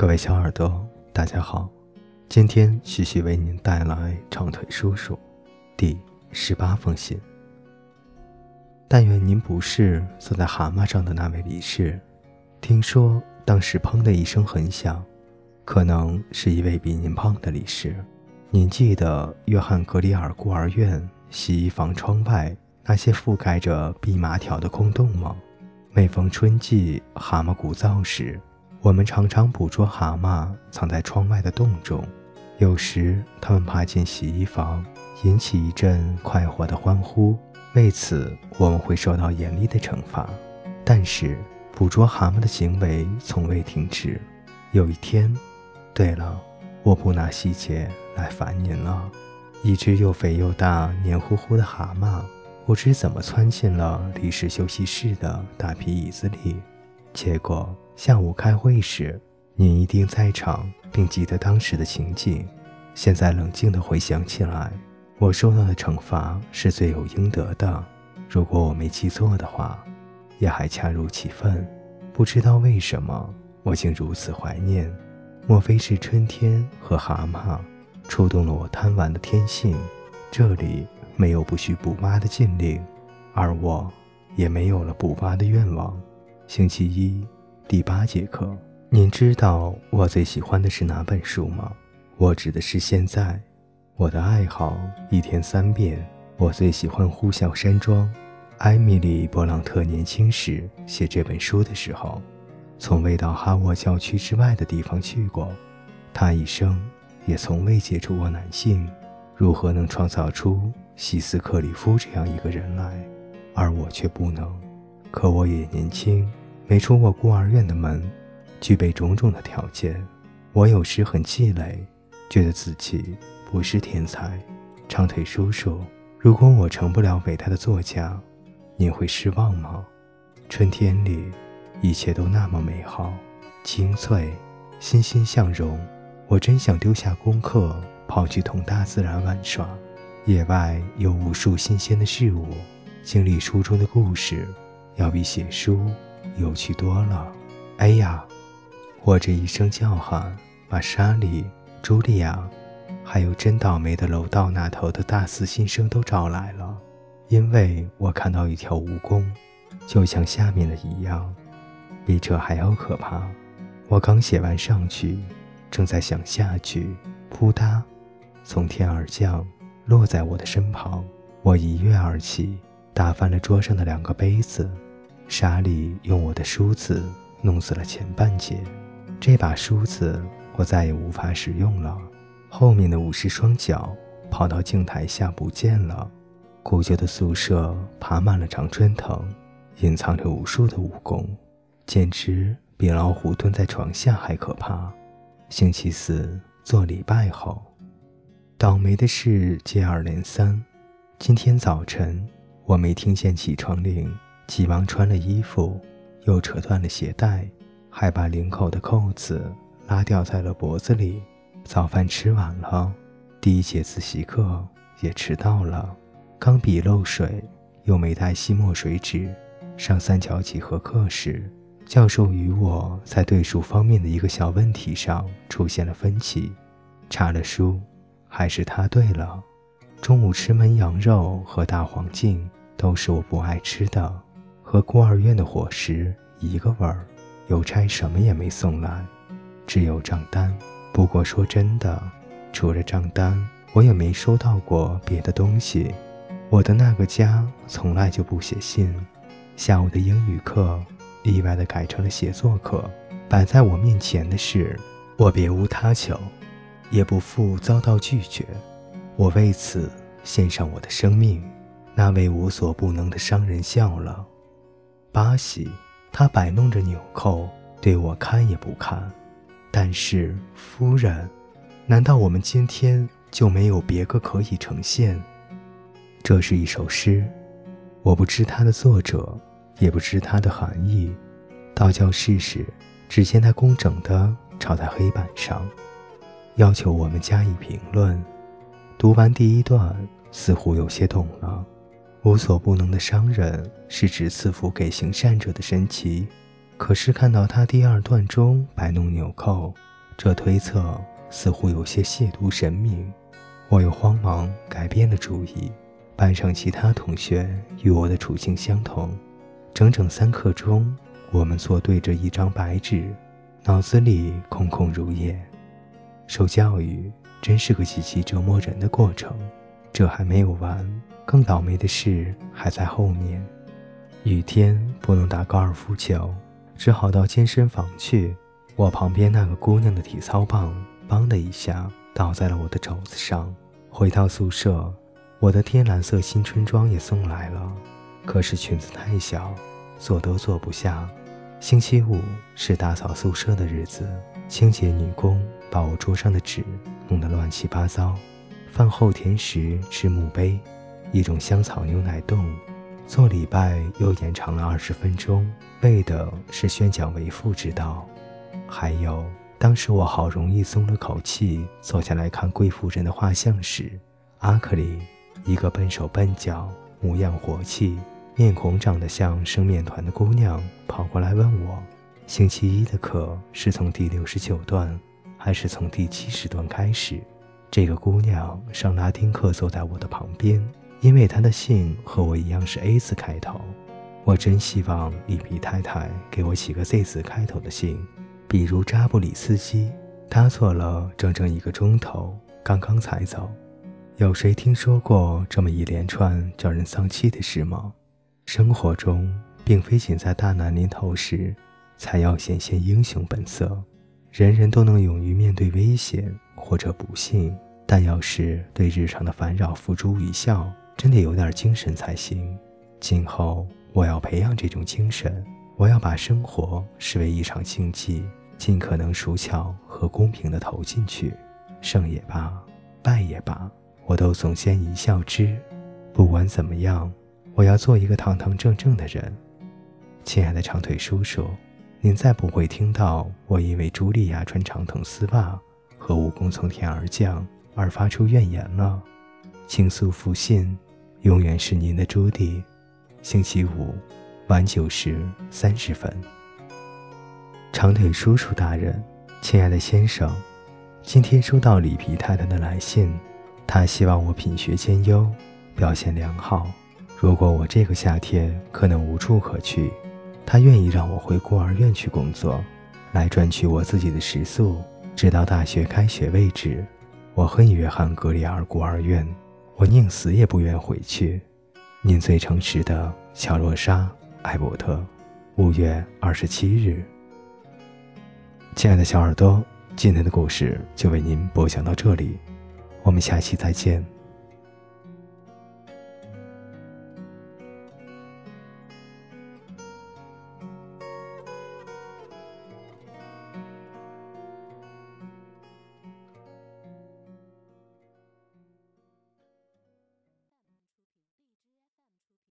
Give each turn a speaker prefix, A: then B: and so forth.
A: 各位小耳朵，大家好，今天徐徐为您带来长腿叔叔第十八封信。但愿您不是坐在蛤蟆上的那位李氏。听说当时砰的一声很响，可能是一位比您胖的李氏。您记得约翰格里尔孤儿院洗衣房窗外那些覆盖着蓖麻条的空洞吗？每逢春季蛤蟆鼓噪时。我们常常捕捉蛤蟆藏在窗外的洞中，有时它们爬进洗衣房，引起一阵快活的欢呼。为此，我们会受到严厉的惩罚。但是，捕捉蛤蟆的行为从未停止。有一天，对了，我不拿细节来烦您了。一只又肥又大、黏糊糊的蛤蟆，不知怎么窜进了历史休息室的大皮椅子里。结果下午开会时，您一定在场，并记得当时的情景。现在冷静地回想起来，我受到的惩罚是罪有应得的。如果我没记错的话，也还恰如其分。不知道为什么，我竟如此怀念。莫非是春天和蛤蟆触动了我贪玩的天性？这里没有不许捕蛙的禁令，而我也没有了捕蛙的愿望。星期一，第八节课。您知道我最喜欢的是哪本书吗？我指的是现在。我的爱好一天三遍。我最喜欢呼啸山庄。艾米丽·勃朗特年轻时写这本书的时候，从未到哈沃教区之外的地方去过。她一生也从未接触过男性。如何能创造出希斯克里夫这样一个人来，而我却不能？可我也年轻。没出过孤儿院的门，具备种种的条件。我有时很气馁，觉得自己不是天才。长腿叔叔，如果我成不了伟大的作家，您会失望吗？春天里，一切都那么美好、清脆、欣欣向荣。我真想丢下功课，跑去同大自然玩耍。野外有无数新鲜的事物，经历书中的故事，要比写书。有趣多了！哎呀，我这一声叫喊，把莎莉、茱莉亚，还有真倒霉的楼道那头的大四新生都招来了。因为我看到一条蜈蚣，就像下面的一样，比这还要可怕。我刚写完上句，正在想下句，扑嗒，从天而降，落在我的身旁。我一跃而起，打翻了桌上的两个杯子。莎莉用我的梳子弄死了前半截，这把梳子我再也无法使用了。后面的武士双脚跑到镜台下不见了。古旧的宿舍爬满了常春藤，隐藏着无数的蜈蚣，简直比老虎蹲在床下还可怕。星期四做礼拜后，倒霉的事接二连三。今天早晨我没听见起床铃。急忙穿了衣服，又扯断了鞋带，还把领口的扣子拉掉在了脖子里。早饭吃晚了，第一节自习课也迟到了。钢笔漏水，又没带吸墨水纸。上三角几何课时，教授与我在对数方面的一个小问题上出现了分歧。查了书，还是他对了。中午吃焖羊肉和大黄镜都是我不爱吃的。和孤儿院的伙食一个味儿，邮差什么也没送来，只有账单。不过说真的，除了账单，我也没收到过别的东西。我的那个家从来就不写信。下午的英语课意外的改成了写作课。摆在我面前的是，我别无他求，也不负遭到拒绝。我为此献上我的生命。那位无所不能的商人笑了。巴西，他摆弄着纽扣，对我看也不看。但是，夫人，难道我们今天就没有别个可以呈现？这是一首诗，我不知它的作者，也不知它的含义。到教室时，只见他工整地抄在黑板上，要求我们加以评论。读完第一段，似乎有些懂了。无所不能的商人是指赐福给行善者的神奇，可是看到他第二段中摆弄纽扣，这推测似乎有些亵渎神明。我又慌忙改变了主意。班上其他同学与我的处境相同，整整三刻钟，我们坐对着一张白纸，脑子里空空如也。受教育真是个极其折磨人的过程。这还没有完，更倒霉的事还在后面。雨天不能打高尔夫球，只好到健身房去。我旁边那个姑娘的体操棒“梆”的一下倒在了我的肘子上。回到宿舍。我的天蓝色新春装也送来了，可是裙子太小，坐都坐不下。星期五是打扫宿舍的日子，清洁女工把我桌上的纸弄得乱七八糟。饭后甜食是墓碑，一种香草牛奶冻。做礼拜又延长了二十分钟，为的是宣讲为父之道。还有，当时我好容易松了口气，坐下来看贵妇人的画像时，阿克里。一个笨手笨脚、模样活气、面孔长得像生面团的姑娘跑过来问我：“星期一的课是从第六十九段，还是从第七十段开始？”这个姑娘上拉丁课，坐在我的旁边，因为他的姓和我一样是 A 字开头。我真希望里皮太太给我起个 Z 字开头的姓，比如扎布里斯基。他坐了整整一个钟头，刚刚才走。有谁听说过这么一连串叫人丧气的事吗？生活中，并非仅在大难临头时才要显现英雄本色，人人都能勇于面对危险或者不幸，但要是对日常的烦扰付诸一笑，真得有点精神才行。今后我要培养这种精神，我要把生活视为一场竞技，尽可能熟巧和公平地投进去，胜也罢，败也罢。我都总先一笑之。不管怎么样，我要做一个堂堂正正的人。亲爱的长腿叔叔，您再不会听到我因为茱莉亚穿长筒丝袜和武功从天而降而发出怨言了。请速复信，永远是您的朱迪。星期五晚九时三十分。长腿叔叔大人，亲爱的先生，今天收到里皮太太的来信。他希望我品学兼优，表现良好。如果我这个夏天可能无处可去，他愿意让我回孤儿院去工作，来赚取我自己的食宿，直到大学开学为止。我恨约翰·格里尔孤儿院，我宁死也不愿回去。您最诚实的乔洛莎·艾伯特，五月二十七日。亲爱的小耳朵，今天的故事就为您播讲到这里。我们下期再见。